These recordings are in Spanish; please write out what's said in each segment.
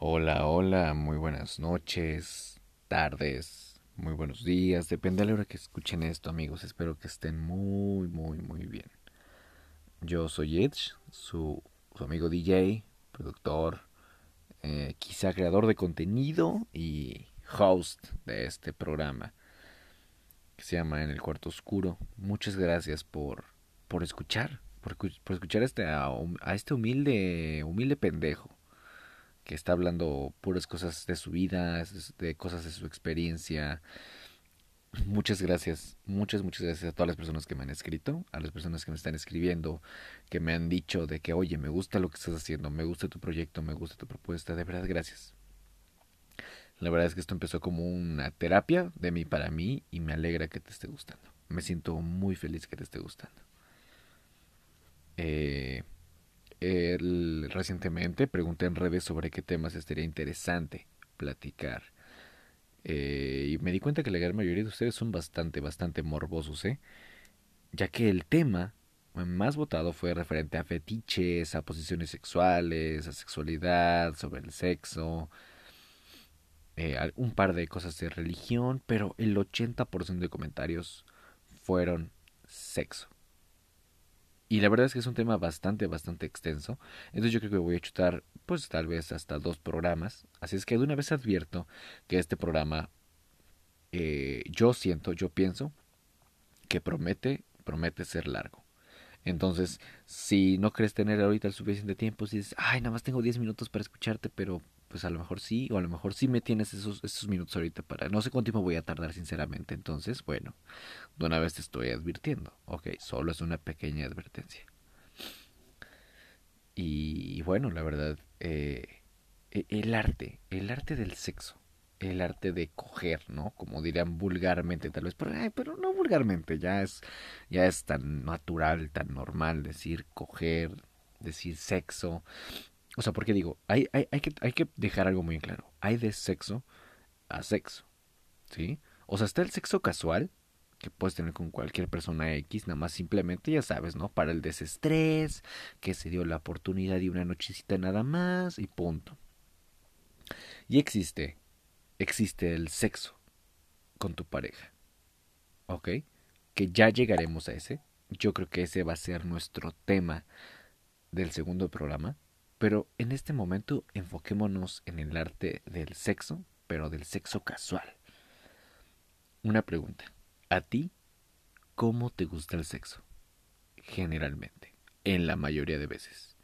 Hola, hola, muy buenas noches, tardes, muy buenos días, depende de la hora que escuchen esto amigos, espero que estén muy, muy, muy bien. Yo soy Edge, su, amigo DJ, productor, eh, quizá creador de contenido y host de este programa que se llama En el Cuarto Oscuro. Muchas gracias por, por escuchar, por, por escuchar este, a, a este humilde, humilde pendejo que está hablando puras cosas de su vida, de cosas de su experiencia. Muchas gracias, muchas, muchas gracias a todas las personas que me han escrito, a las personas que me están escribiendo, que me han dicho de que, oye, me gusta lo que estás haciendo, me gusta tu proyecto, me gusta tu propuesta, de verdad, gracias. La verdad es que esto empezó como una terapia de mí para mí y me alegra que te esté gustando. Me siento muy feliz que te esté gustando. Eh, recientemente pregunté en redes sobre qué temas estaría interesante platicar. Eh, y me di cuenta que la gran mayoría de ustedes son bastante, bastante morbosos, ¿eh? Ya que el tema más votado fue referente a fetiches, a posiciones sexuales, a sexualidad, sobre el sexo, eh, un par de cosas de religión, pero el 80% de comentarios fueron sexo. Y la verdad es que es un tema bastante, bastante extenso. Entonces yo creo que voy a chutar, pues tal vez hasta dos programas. Así es que de una vez advierto que este programa, eh, yo siento, yo pienso, que promete, promete ser largo. Entonces, si no crees tener ahorita el suficiente tiempo, si dices, ay, nada más tengo 10 minutos para escucharte, pero pues a lo mejor sí, o a lo mejor sí me tienes esos, esos minutos ahorita para... No sé cuánto tiempo voy a tardar, sinceramente. Entonces, bueno, de una vez te estoy advirtiendo. Ok, solo es una pequeña advertencia. Y, bueno, la verdad, eh, e, el arte, el arte del sexo, el arte de coger, ¿no? Como dirían vulgarmente, tal vez, pero, pero no vulgarmente, ya es, ya es tan natural, tan normal decir coger, decir sexo, o sea, porque digo, hay, hay, hay, que, dejar algo muy claro. Hay de sexo a sexo. ¿Sí? O sea, está el sexo casual, que puedes tener con cualquier persona X, nada más simplemente, ya sabes, ¿no? Para el desestrés, que se dio la oportunidad y una nochecita nada más, y punto. Y existe, existe el sexo con tu pareja. ¿Ok? Que ya llegaremos a ese. Yo creo que ese va a ser nuestro tema del segundo programa. Pero en este momento enfoquémonos en el arte del sexo, pero del sexo casual. Una pregunta. ¿A ti cómo te gusta el sexo? Generalmente, en la mayoría de veces.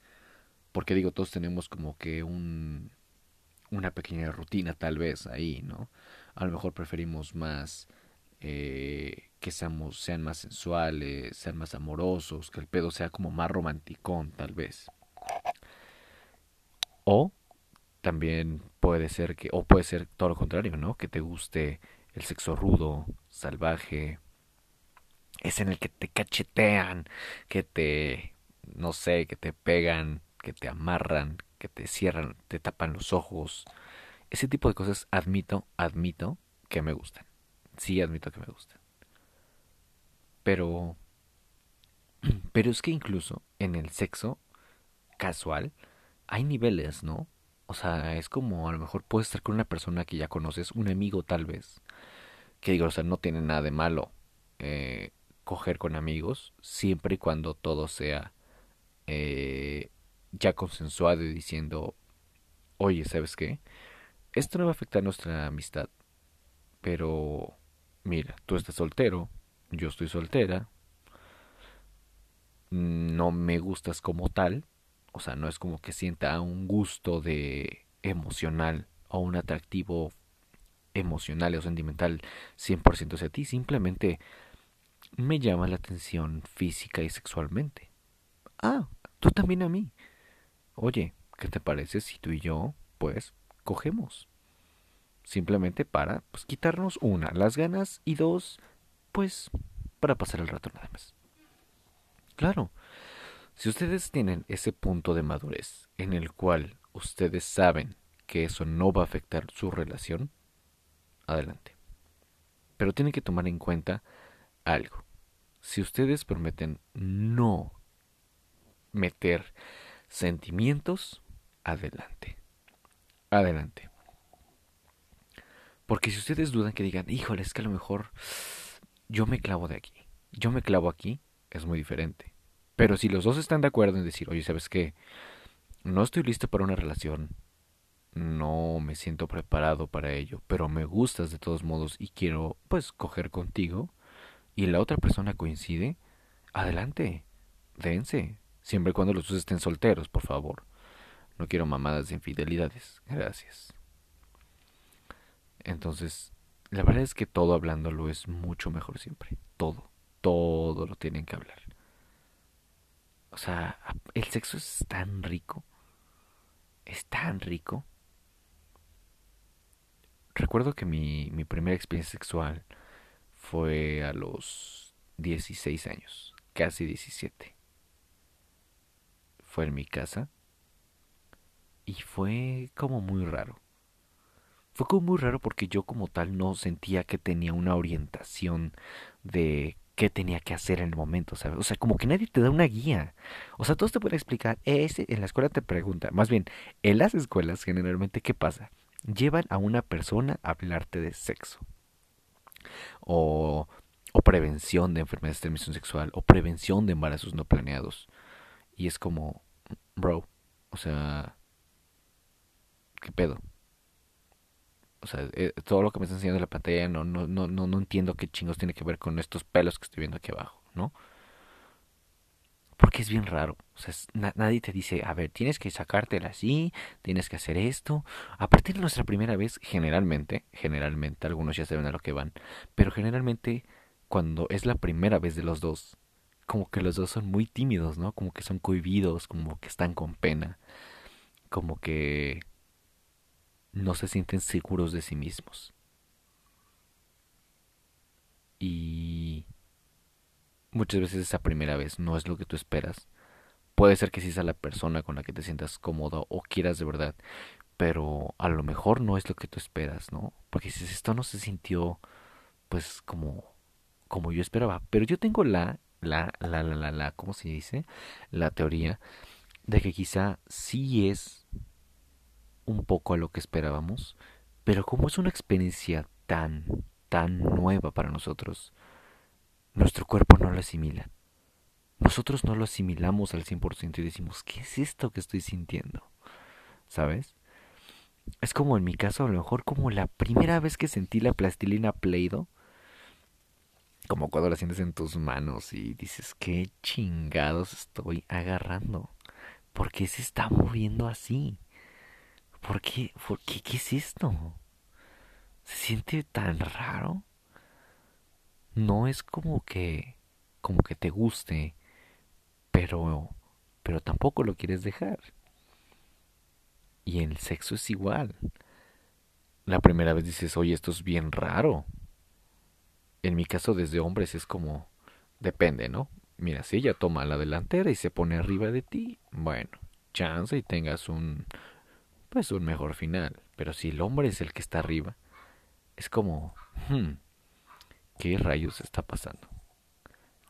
Porque digo, todos tenemos como que un una pequeña rutina tal vez ahí, ¿no? A lo mejor preferimos más eh, que seamos, sean más sensuales, sean más amorosos, que el pedo sea como más romanticón tal vez. O también puede ser que, o puede ser todo lo contrario, ¿no? Que te guste el sexo rudo, salvaje, es en el que te cachetean, que te, no sé, que te pegan, que te amarran, que te cierran, te tapan los ojos. Ese tipo de cosas admito, admito que me gustan. Sí, admito que me gustan. Pero, pero es que incluso en el sexo casual, hay niveles, ¿no? O sea, es como a lo mejor puedes estar con una persona que ya conoces, un amigo tal vez, que digo, o sea, no tiene nada de malo eh, coger con amigos, siempre y cuando todo sea eh, ya consensuado y diciendo, oye, ¿sabes qué? Esto no va a afectar nuestra amistad, pero mira, tú estás soltero, yo estoy soltera, no me gustas como tal, o sea, no es como que sienta un gusto de emocional o un atractivo emocional o sentimental 100% hacia ti, simplemente me llama la atención física y sexualmente. Ah, tú también a mí. Oye, ¿qué te parece si tú y yo, pues, cogemos? Simplemente para, pues, quitarnos una, las ganas y dos, pues, para pasar el rato nada más. Claro, si ustedes tienen ese punto de madurez en el cual ustedes saben que eso no va a afectar su relación, adelante. Pero tienen que tomar en cuenta algo. Si ustedes prometen no meter sentimientos, adelante. adelante. Porque si ustedes dudan que digan, híjole, es que a lo mejor yo me clavo de aquí, yo me clavo aquí, es muy diferente. Pero si los dos están de acuerdo en decir, oye, ¿sabes qué? No estoy listo para una relación, no me siento preparado para ello, pero me gustas de todos modos y quiero, pues, coger contigo, y la otra persona coincide, adelante, dense, siempre y cuando los dos estén solteros, por favor. No quiero mamadas de infidelidades, gracias. Entonces, la verdad es que todo hablándolo es mucho mejor siempre. Todo, todo lo tienen que hablar. O sea, el sexo es tan rico. Es tan rico. Recuerdo que mi, mi primera experiencia sexual fue a los 16 años, casi 17. Fue en mi casa y fue como muy raro. Fue como muy raro porque yo como tal no sentía que tenía una orientación de qué tenía que hacer en el momento, ¿sabes? O sea, como que nadie te da una guía. O sea, todos te pueden explicar. Ese, en la escuela te pregunta, más bien, en las escuelas generalmente, ¿qué pasa? Llevan a una persona a hablarte de sexo. O, o prevención de enfermedades de transmisión sexual. O prevención de embarazos no planeados. Y es como, bro, o sea, ¿qué pedo? O sea, eh, todo lo que me está enseñando en la pantalla no, no, no, no, no entiendo qué chingos tiene que ver con estos pelos que estoy viendo aquí abajo, ¿no? Porque es bien raro. O sea, nadie te dice, a ver, tienes que sacártela así, tienes que hacer esto. A partir de nuestra primera vez, generalmente, generalmente, algunos ya saben a lo que van, pero generalmente, cuando es la primera vez de los dos, como que los dos son muy tímidos, ¿no? Como que son cohibidos, como que están con pena, como que no se sienten seguros de sí mismos. Y muchas veces esa primera vez no es lo que tú esperas. Puede ser que sí sea la persona con la que te sientas cómodo o quieras de verdad, pero a lo mejor no es lo que tú esperas, ¿no? Porque si esto no se sintió pues como como yo esperaba, pero yo tengo la la la la la, la ¿cómo se dice? la teoría de que quizá sí es un poco a lo que esperábamos, pero como es una experiencia tan, tan nueva para nosotros, nuestro cuerpo no lo asimila. Nosotros no lo asimilamos al 100% y decimos, ¿qué es esto que estoy sintiendo? ¿Sabes? Es como en mi caso, a lo mejor como la primera vez que sentí la plastilina Play-Doh, como cuando la sientes en tus manos y dices, ¿qué chingados estoy agarrando? ¿Por qué se está moviendo así? ¿Por qué? ¿Por qué? ¿Qué es esto? ¿Se siente tan raro? No es como que como que te guste, pero pero tampoco lo quieres dejar. Y el sexo es igual. La primera vez dices, "Oye, esto es bien raro." En mi caso desde hombres es como depende, ¿no? Mira, si ella toma la delantera y se pone arriba de ti, bueno, chance y tengas un pues un mejor final. Pero si el hombre es el que está arriba, es como, hmm, ¿qué rayos está pasando?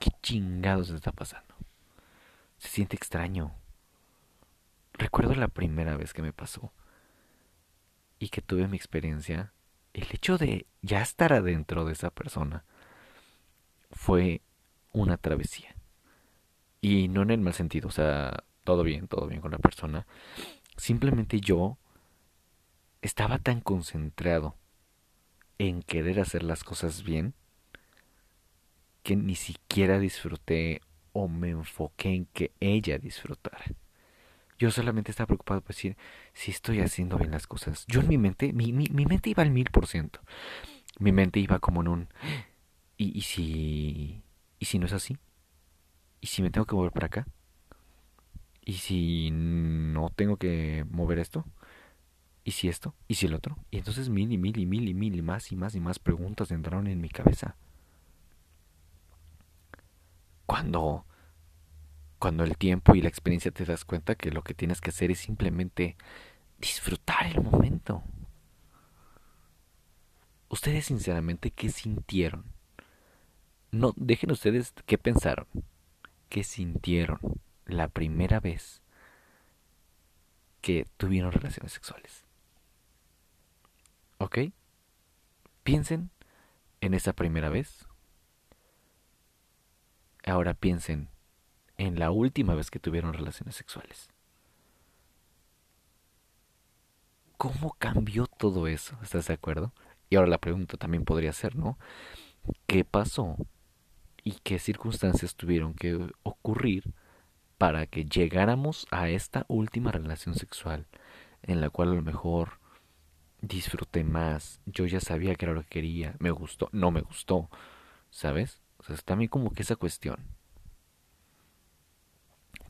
¿Qué chingados está pasando? Se siente extraño. Recuerdo la primera vez que me pasó y que tuve mi experiencia, el hecho de ya estar adentro de esa persona fue una travesía. Y no en el mal sentido, o sea, todo bien, todo bien con la persona, Simplemente yo estaba tan concentrado en querer hacer las cosas bien que ni siquiera disfruté o me enfoqué en que ella disfrutara. Yo solamente estaba preocupado por decir si estoy haciendo bien las cosas. Yo en mi mente, mi, mi, mi mente iba al mil por ciento. Mi mente iba como en un ¿y, y si y si no es así? ¿Y si me tengo que mover para acá? ¿Y si no tengo que mover esto? ¿Y si esto? ¿Y si el otro? Y entonces mil y mil y mil y mil y más y más y más preguntas entraron en mi cabeza. Cuando cuando el tiempo y la experiencia te das cuenta que lo que tienes que hacer es simplemente disfrutar el momento. Ustedes sinceramente qué sintieron? No, dejen ustedes qué pensaron, qué sintieron la primera vez que tuvieron relaciones sexuales. ¿Ok? Piensen en esa primera vez. Ahora piensen en la última vez que tuvieron relaciones sexuales. ¿Cómo cambió todo eso? ¿Estás de acuerdo? Y ahora la pregunta también podría ser, ¿no? ¿Qué pasó? ¿Y qué circunstancias tuvieron que ocurrir para que llegáramos a esta última relación sexual en la cual a lo mejor disfruté más, yo ya sabía que era lo que quería, me gustó, no me gustó, ¿sabes? O sea, también como que esa cuestión.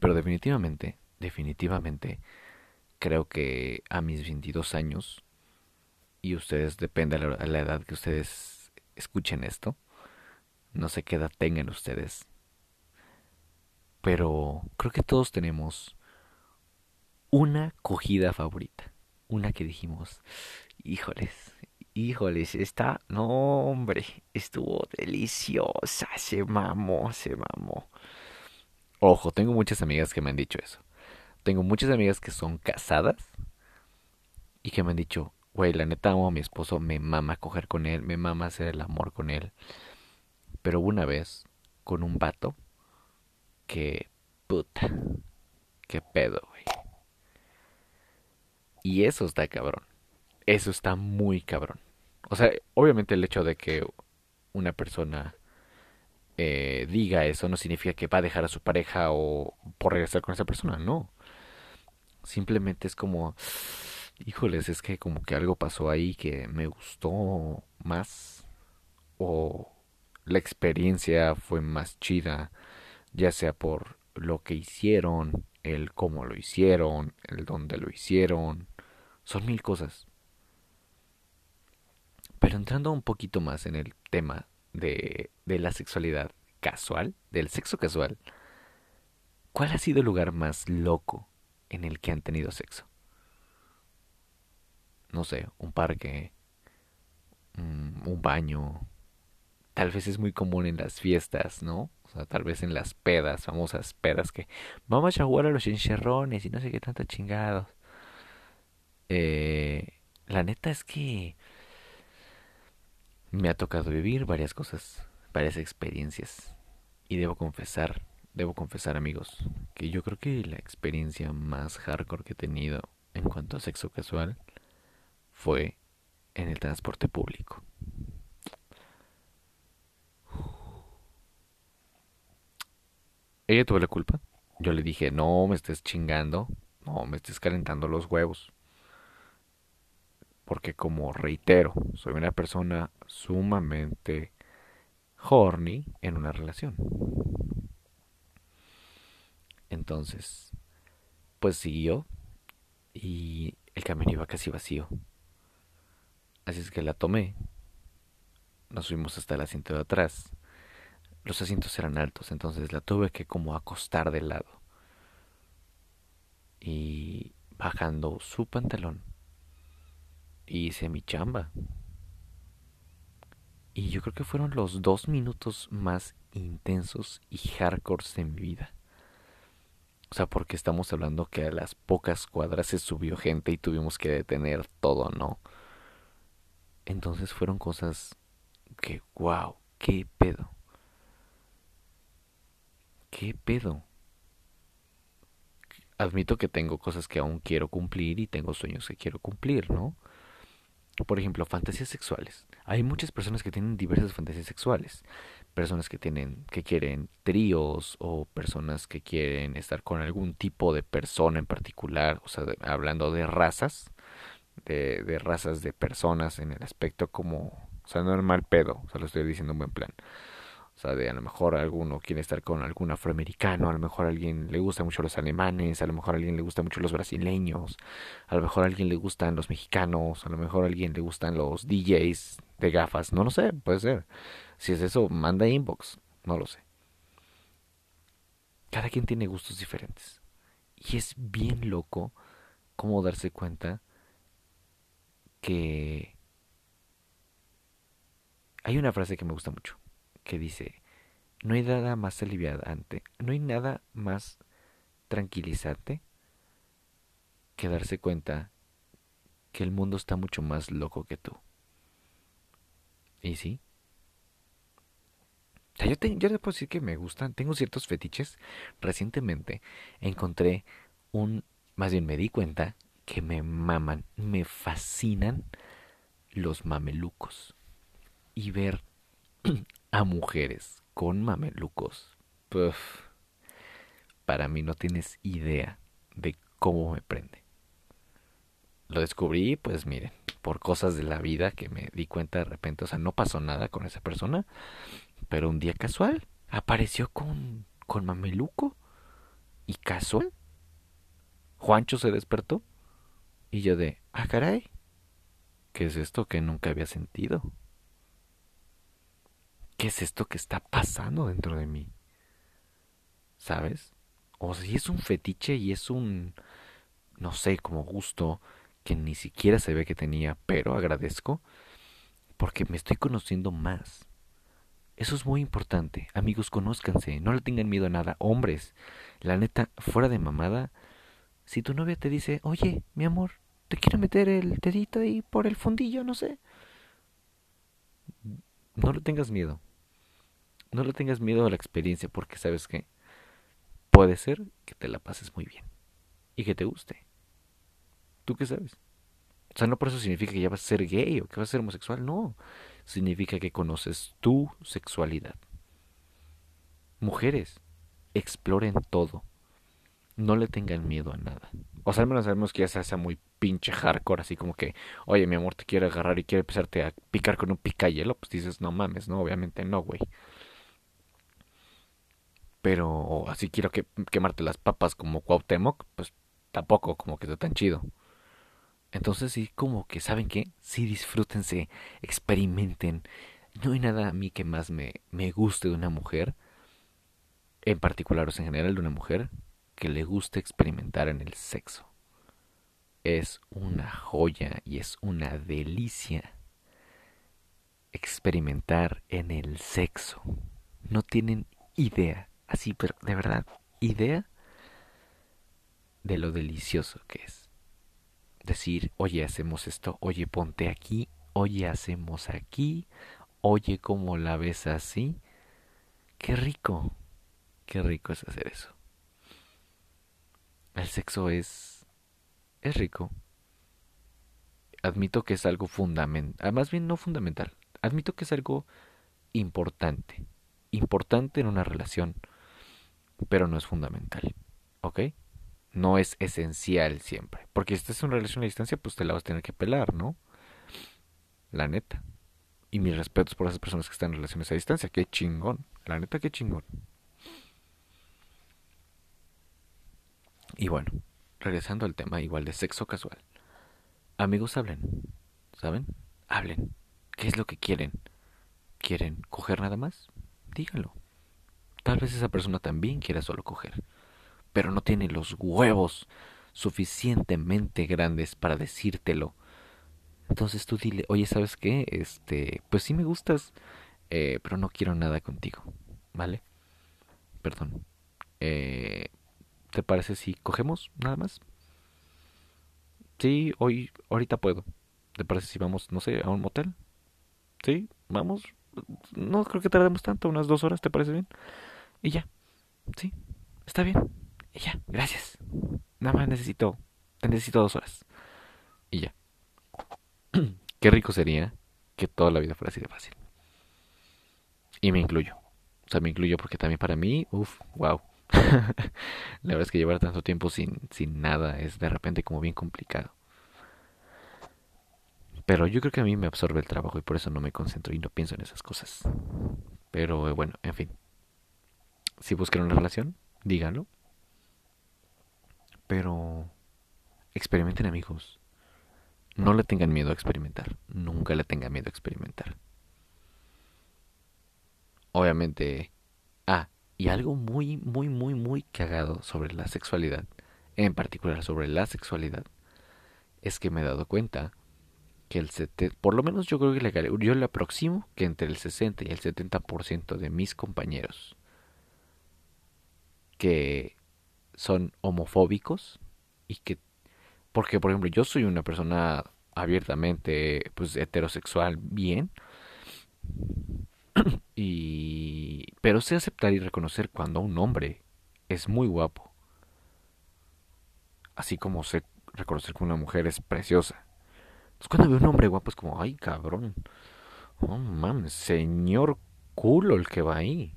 Pero definitivamente, definitivamente, creo que a mis 22 años, y ustedes, depende de la, la edad que ustedes escuchen esto, no sé qué edad tengan ustedes, pero creo que todos tenemos una cogida favorita, una que dijimos, híjoles, híjoles, esta, no hombre, estuvo deliciosa, se mamó, se mamó. Ojo, tengo muchas amigas que me han dicho eso. Tengo muchas amigas que son casadas y que me han dicho, güey, la neta amo a mi esposo, me mama coger con él, me mama hacer el amor con él. Pero una vez, con un vato, que puta, qué pedo, güey. Y eso está cabrón. Eso está muy cabrón. O sea, obviamente el hecho de que una persona eh, diga eso no significa que va a dejar a su pareja o por regresar con esa persona, no. Simplemente es como, híjoles, es que como que algo pasó ahí que me gustó más o la experiencia fue más chida, ya sea por lo que hicieron, el cómo lo hicieron, el dónde lo hicieron, son mil cosas. Pero entrando un poquito más en el tema de, de la sexualidad casual, del sexo casual, ¿cuál ha sido el lugar más loco en el que han tenido sexo? No sé, un parque, un baño, tal vez es muy común en las fiestas, ¿no? O sea, tal vez en las pedas, famosas pedas que vamos a jugar a los encerrones y no sé qué tanto chingados. Eh, la neta es que me ha tocado vivir varias cosas, varias experiencias. Y debo confesar, debo confesar amigos, que yo creo que la experiencia más hardcore que he tenido en cuanto a sexo casual fue en el transporte público. Ella tuvo la culpa. Yo le dije, no me estés chingando, no me estés calentando los huevos. Porque como reitero, soy una persona sumamente horny en una relación. Entonces, pues siguió y el camino iba casi vacío. Así es que la tomé. Nos fuimos hasta el asiento de atrás los asientos eran altos, entonces la tuve que como acostar de lado. Y bajando su pantalón, hice mi chamba. Y yo creo que fueron los dos minutos más intensos y hardcore de mi vida. O sea, porque estamos hablando que a las pocas cuadras se subió gente y tuvimos que detener todo, ¿no? Entonces fueron cosas que, wow, qué pedo. ¿Qué pedo? Admito que tengo cosas que aún quiero cumplir y tengo sueños que quiero cumplir, ¿no? Por ejemplo, fantasías sexuales. Hay muchas personas que tienen diversas fantasías sexuales. Personas que tienen, que quieren tríos o personas que quieren estar con algún tipo de persona en particular. O sea, hablando de razas, de, de razas de personas en el aspecto como, o sea, no es mal pedo, o sea, lo estoy diciendo en buen plan. O sea, de a lo mejor alguno quiere estar con algún afroamericano, a lo mejor a alguien le gusta mucho los alemanes, a lo mejor a alguien le gusta mucho los brasileños, a lo mejor a alguien le gustan los mexicanos, a lo mejor a alguien le gustan los DJs de gafas, no lo sé, puede ser. Si es eso, manda inbox, no lo sé. Cada quien tiene gustos diferentes. Y es bien loco cómo darse cuenta que hay una frase que me gusta mucho que dice, no hay nada más aliviante, no hay nada más tranquilizante que darse cuenta que el mundo está mucho más loco que tú. ¿Y sí? Yo, te, yo puedo decir que me gustan, tengo ciertos fetiches. Recientemente encontré un, más bien me di cuenta que me maman, me fascinan los mamelucos. Y ver a mujeres con mamelucos. para mí no tienes idea de cómo me prende. Lo descubrí, pues miren, por cosas de la vida que me di cuenta de repente. O sea, no pasó nada con esa persona. Pero un día casual apareció con, con mameluco. Y casual. Juancho se despertó. Y yo de, ah, caray. ¿Qué es esto que nunca había sentido? ¿Qué es esto que está pasando dentro de mí? ¿Sabes? O si es un fetiche y es un, no sé, como gusto que ni siquiera se ve que tenía, pero agradezco porque me estoy conociendo más. Eso es muy importante. Amigos, conózcanse, no le tengan miedo a nada. Hombres, la neta, fuera de mamada, si tu novia te dice, oye, mi amor, te quiero meter el dedito ahí por el fundillo, no sé. No le tengas miedo. No le tengas miedo a la experiencia porque sabes que puede ser que te la pases muy bien y que te guste. ¿Tú qué sabes? O sea, no por eso significa que ya vas a ser gay o que vas a ser homosexual, no. Significa que conoces tu sexualidad. Mujeres, exploren todo. No le tengan miedo a nada. O sea, al menos sabemos que ya se hace muy pinche hardcore, así como que, oye, mi amor te quiere agarrar y quiere empezarte a picar con un picayelo, pues dices, no mames, no, obviamente no, güey. Pero, o así quiero que quemarte las papas como Cuauhtémoc, pues tampoco como que está tan chido. Entonces sí, como que, ¿saben qué? Sí, disfrútense, experimenten. No hay nada a mí que más me, me guste de una mujer, en particular o en general de una mujer, que le guste experimentar en el sexo. Es una joya y es una delicia experimentar en el sexo. No tienen idea, así, pero de verdad, idea de lo delicioso que es decir, oye, hacemos esto, oye, ponte aquí, oye, hacemos aquí, oye, ¿cómo la ves así? Qué rico, qué rico es hacer eso. El sexo es... es rico. Admito que es algo fundamental, ah, más bien no fundamental, admito que es algo importante, importante en una relación, pero no es fundamental, ¿ok? no es esencial siempre. Porque si estás en una relación a distancia, pues te la vas a tener que pelar, ¿no? La neta. Y mis respetos por esas personas que están en relaciones a distancia. Qué chingón. La neta, qué chingón. Y bueno, regresando al tema igual de sexo casual. Amigos, hablen. ¿Saben? Hablen. ¿Qué es lo que quieren? ¿Quieren coger nada más? Díganlo. Tal vez esa persona también quiera solo coger pero no tiene los huevos suficientemente grandes para decírtelo. Entonces tú dile, oye, ¿sabes qué? Este, pues sí me gustas, eh, pero no quiero nada contigo, ¿vale? Perdón. Eh, ¿Te parece si cogemos nada más? Sí, hoy, ahorita puedo. ¿Te parece si vamos, no sé, a un motel? Sí, vamos. No creo que tardemos tanto, unas dos horas, ¿te parece bien? Y ya. Sí, está bien. Y ya, gracias. Nada más necesito, necesito dos horas. Y ya. Qué rico sería que toda la vida fuera así de fácil. Y me incluyo. O sea, me incluyo porque también para mí, uff, wow. la verdad es que llevar tanto tiempo sin, sin nada es de repente como bien complicado. Pero yo creo que a mí me absorbe el trabajo y por eso no me concentro y no pienso en esas cosas. Pero bueno, en fin. Si buscan una relación, díganlo. Pero experimenten amigos. No le tengan miedo a experimentar. Nunca le tengan miedo a experimentar. Obviamente. Ah, y algo muy, muy, muy, muy cagado sobre la sexualidad. En particular sobre la sexualidad. Es que me he dado cuenta que el 70, por lo menos yo creo que le, yo le aproximo que entre el 60 y el 70% de mis compañeros que son homofóbicos y que porque por ejemplo yo soy una persona abiertamente pues heterosexual bien y pero sé aceptar y reconocer cuando un hombre es muy guapo. Así como sé reconocer que una mujer es preciosa. Entonces cuando veo un hombre guapo es como ay cabrón. Oh mames señor culo el que va ahí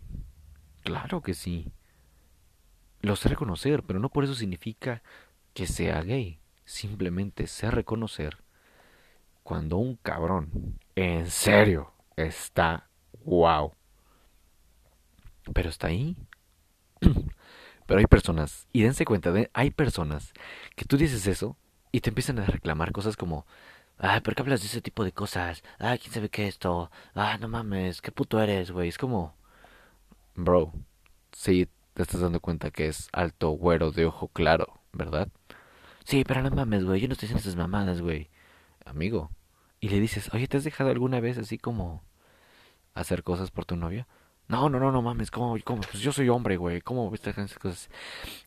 claro que sí lo sé reconocer pero no por eso significa que sea gay simplemente sé reconocer cuando un cabrón, en serio, está wow. Pero está ahí. Pero hay personas, y dense cuenta, de, hay personas que tú dices eso y te empiezan a reclamar cosas como, ay, ¿por qué hablas de ese tipo de cosas? Ah, ¿quién sabe qué es esto? Ah, no mames, qué puto eres, güey. Es como, bro, sí, te estás dando cuenta que es alto, güero, de ojo claro, ¿verdad? Sí, pero no mames, güey, yo no estoy haciendo esas mamadas, güey. Amigo, y le dices, oye, ¿te has dejado alguna vez así como hacer cosas por tu novia? No, no, no, no mames, ¿cómo? cómo? Pues yo soy hombre, güey, ¿cómo ves esas cosas?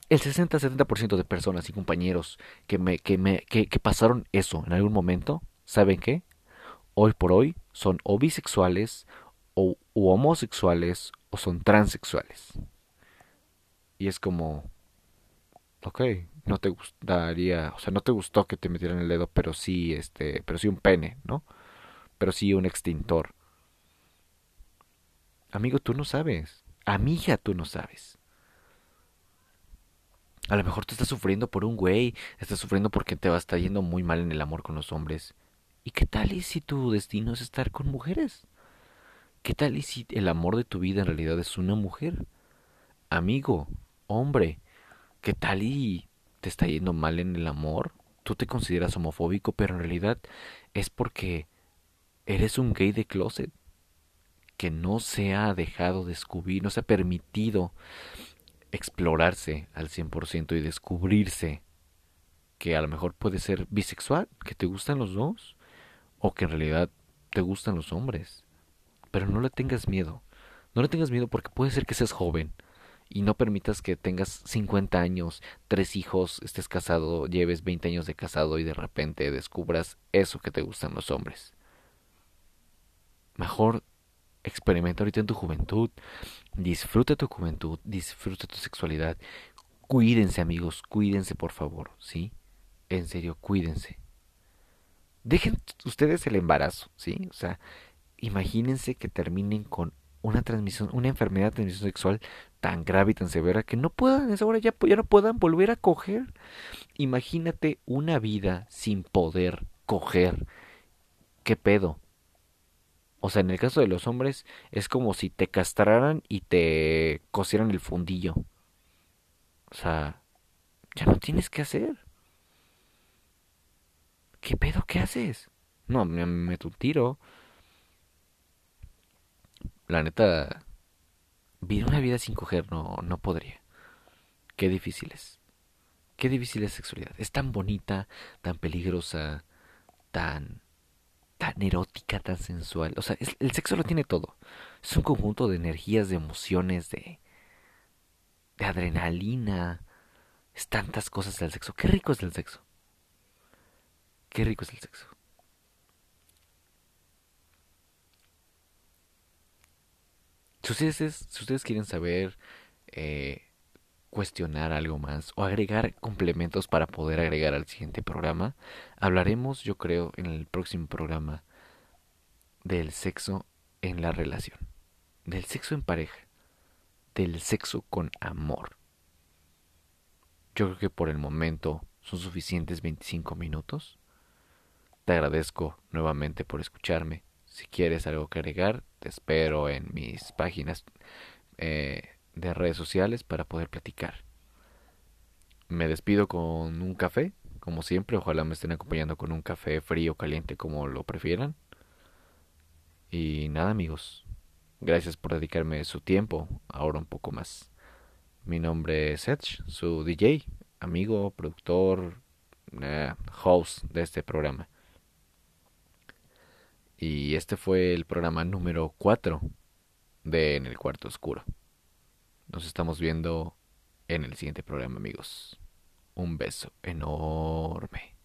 El 60-70% de personas y compañeros que, me, que, me, que, que pasaron eso en algún momento, ¿saben qué? Hoy por hoy son o bisexuales, o homosexuales, o son transexuales. Y es como, ok, no te gustaría, o sea, no te gustó que te metieran el dedo, pero sí, este, pero sí un pene, ¿no? Pero sí un extintor. Amigo, tú no sabes. Amiga, tú no sabes. A lo mejor tú estás sufriendo por un güey, estás sufriendo porque te va a estar yendo muy mal en el amor con los hombres. ¿Y qué tal y si tu destino es estar con mujeres? ¿Qué tal y si el amor de tu vida en realidad es una mujer? Amigo, hombre, ¿qué tal y te está yendo mal en el amor, tú te consideras homofóbico, pero en realidad es porque eres un gay de closet que no se ha dejado descubrir, no se ha permitido explorarse al 100% y descubrirse que a lo mejor puede ser bisexual, que te gustan los dos, o que en realidad te gustan los hombres. Pero no le tengas miedo. No le tengas miedo porque puede ser que seas joven, y no permitas que tengas 50 años, tres hijos, estés casado, lleves 20 años de casado y de repente descubras eso que te gustan los hombres. Mejor experimenta ahorita en tu juventud, disfruta tu juventud, disfruta tu sexualidad. Cuídense amigos, cuídense por favor, ¿sí? En serio, cuídense. Dejen ustedes el embarazo, ¿sí? O sea, imagínense que terminen con una transmisión, una enfermedad de transmisión sexual tan grave y tan severa que no puedan, ahora ya, ya no puedan volver a coger. Imagínate una vida sin poder coger. ¿Qué pedo? O sea, en el caso de los hombres es como si te castraran y te cosieran el fundillo. O sea, ya no tienes que hacer. ¿Qué pedo? ¿Qué haces? No, me meto un tiro. La neta, vivir una vida sin coger no, no podría. Qué difícil es. Qué difícil es sexualidad. Es tan bonita, tan peligrosa, tan tan erótica, tan sensual. O sea, el sexo lo tiene todo. Es un conjunto de energías, de emociones, de de adrenalina. Es tantas cosas el sexo. Qué rico es el sexo. Qué rico es el sexo. Si ustedes, quieren saber, eh, cuestionar algo más o agregar complementos para poder agregar al siguiente programa, hablaremos, yo creo, en el próximo programa del sexo en la relación, del sexo en pareja, del sexo con amor. Yo creo que por el momento son suficientes 25 minutos. Te agradezco nuevamente por escucharme. Si quieres algo que agregar, te espero en mis páginas eh, de redes sociales para poder platicar. Me despido con un café, como siempre. Ojalá me estén acompañando con un café frío o caliente, como lo prefieran. Y nada, amigos. Gracias por dedicarme su tiempo, ahora un poco más. Mi nombre es Edge, su DJ, amigo, productor, eh, host de este programa. Y este fue el programa número 4 de En el Cuarto Oscuro. Nos estamos viendo en el siguiente programa, amigos. Un beso enorme.